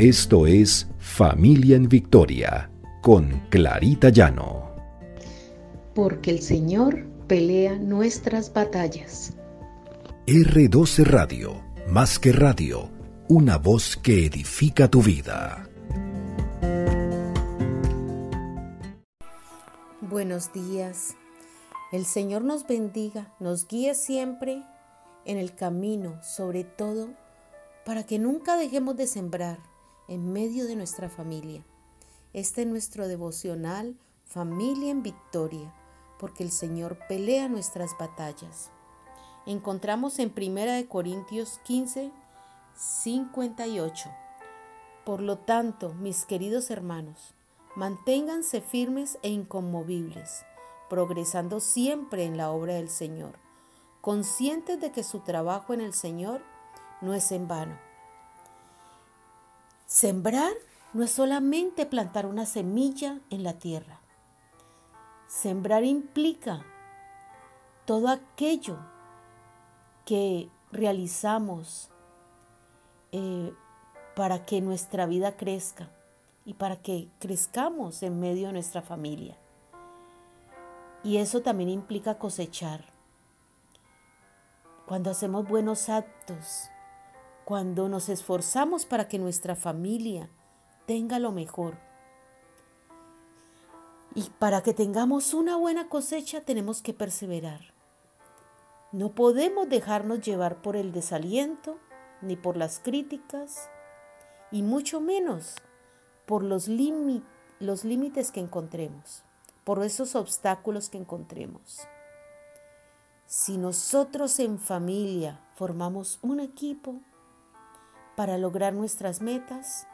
Esto es Familia en Victoria con Clarita Llano. Porque el Señor pelea nuestras batallas. R12 Radio, más que radio, una voz que edifica tu vida. Buenos días. El Señor nos bendiga, nos guíe siempre en el camino, sobre todo para que nunca dejemos de sembrar en medio de nuestra familia. Este es nuestro devocional Familia en Victoria, porque el Señor pelea nuestras batallas. Encontramos en 1 Corintios 15, 58. Por lo tanto, mis queridos hermanos, manténganse firmes e inconmovibles, progresando siempre en la obra del Señor, conscientes de que su trabajo en el Señor no es en vano Sembrar no es solamente plantar una semilla en la tierra. Sembrar implica todo aquello que realizamos eh, para que nuestra vida crezca y para que crezcamos en medio de nuestra familia. Y eso también implica cosechar. Cuando hacemos buenos actos, cuando nos esforzamos para que nuestra familia tenga lo mejor. Y para que tengamos una buena cosecha tenemos que perseverar. No podemos dejarnos llevar por el desaliento, ni por las críticas, y mucho menos por los, límites que encontremos, por esos obstáculos que encontremos. Si nosotros en familia formamos un equipo, para lograr nuestras metas,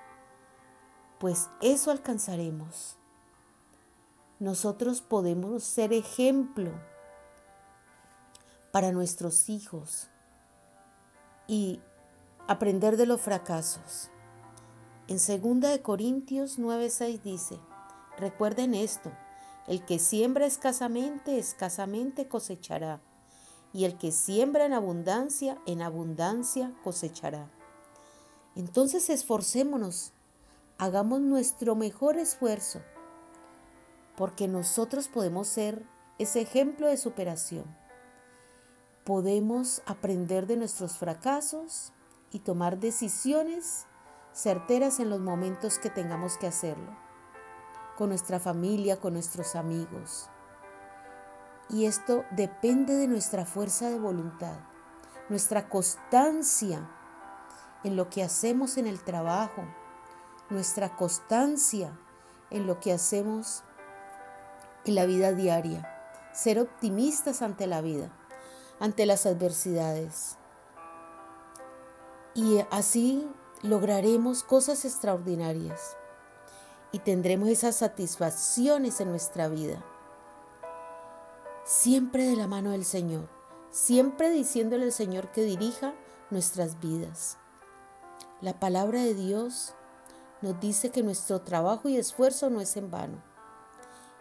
pues eso alcanzaremos. Nosotros podemos ser ejemplo para nuestros hijos y aprender de los fracasos. En 2 de Corintios 9:6 dice, recuerden esto, el que siembra escasamente, escasamente cosechará, y el que siembra en abundancia, en abundancia cosechará. Entonces esforcémonos, hagamos nuestro mejor esfuerzo, porque nosotros podemos ser ese ejemplo de superación. Podemos aprender de nuestros fracasos y tomar decisiones certeras en los momentos que tengamos que hacerlo, con nuestra familia, con nuestros amigos. Y esto depende de nuestra fuerza de voluntad, nuestra constancia en lo que hacemos en el trabajo, nuestra constancia en lo que hacemos en la vida diaria, ser optimistas ante la vida, ante las adversidades. Y así lograremos cosas extraordinarias y tendremos esas satisfacciones en nuestra vida. Siempre de la mano del Señor, siempre diciéndole al Señor que dirija nuestras vidas. La palabra de Dios nos dice que nuestro trabajo y esfuerzo no es en vano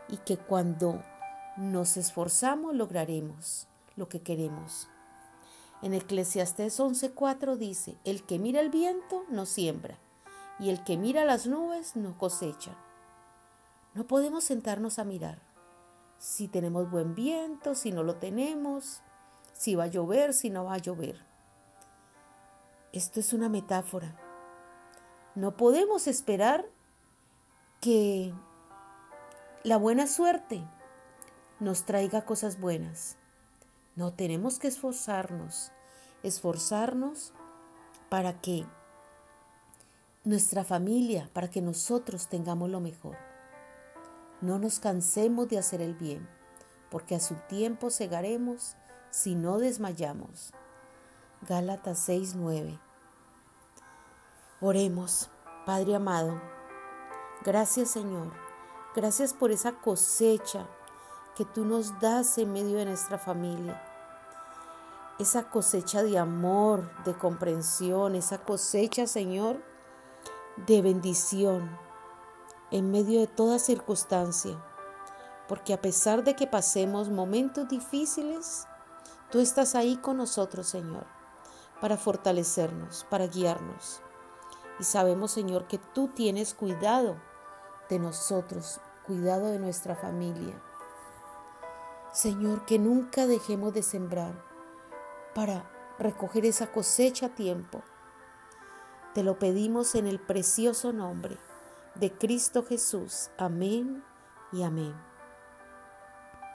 y que cuando nos esforzamos lograremos lo que queremos. En Eclesiastés 11:4 dice, el que mira el viento no siembra y el que mira las nubes no cosecha. No podemos sentarnos a mirar si tenemos buen viento, si no lo tenemos, si va a llover, si no va a llover. Esto es una metáfora. No podemos esperar que la buena suerte nos traiga cosas buenas. No tenemos que esforzarnos, esforzarnos para que nuestra familia, para que nosotros tengamos lo mejor. No nos cansemos de hacer el bien, porque a su tiempo cegaremos si no desmayamos. Gálatas 6:9 Oremos, Padre amado. Gracias Señor. Gracias por esa cosecha que tú nos das en medio de nuestra familia. Esa cosecha de amor, de comprensión, esa cosecha, Señor, de bendición en medio de toda circunstancia. Porque a pesar de que pasemos momentos difíciles, tú estás ahí con nosotros, Señor, para fortalecernos, para guiarnos Y sabemos, Señor, que tú tienes cuidado de nosotros, cuidado de nuestra familia. Señor, que nunca dejemos de sembrar para recoger esa cosecha a tiempo. Te lo pedimos en el precioso nombre de Cristo Jesús. Amén y amén.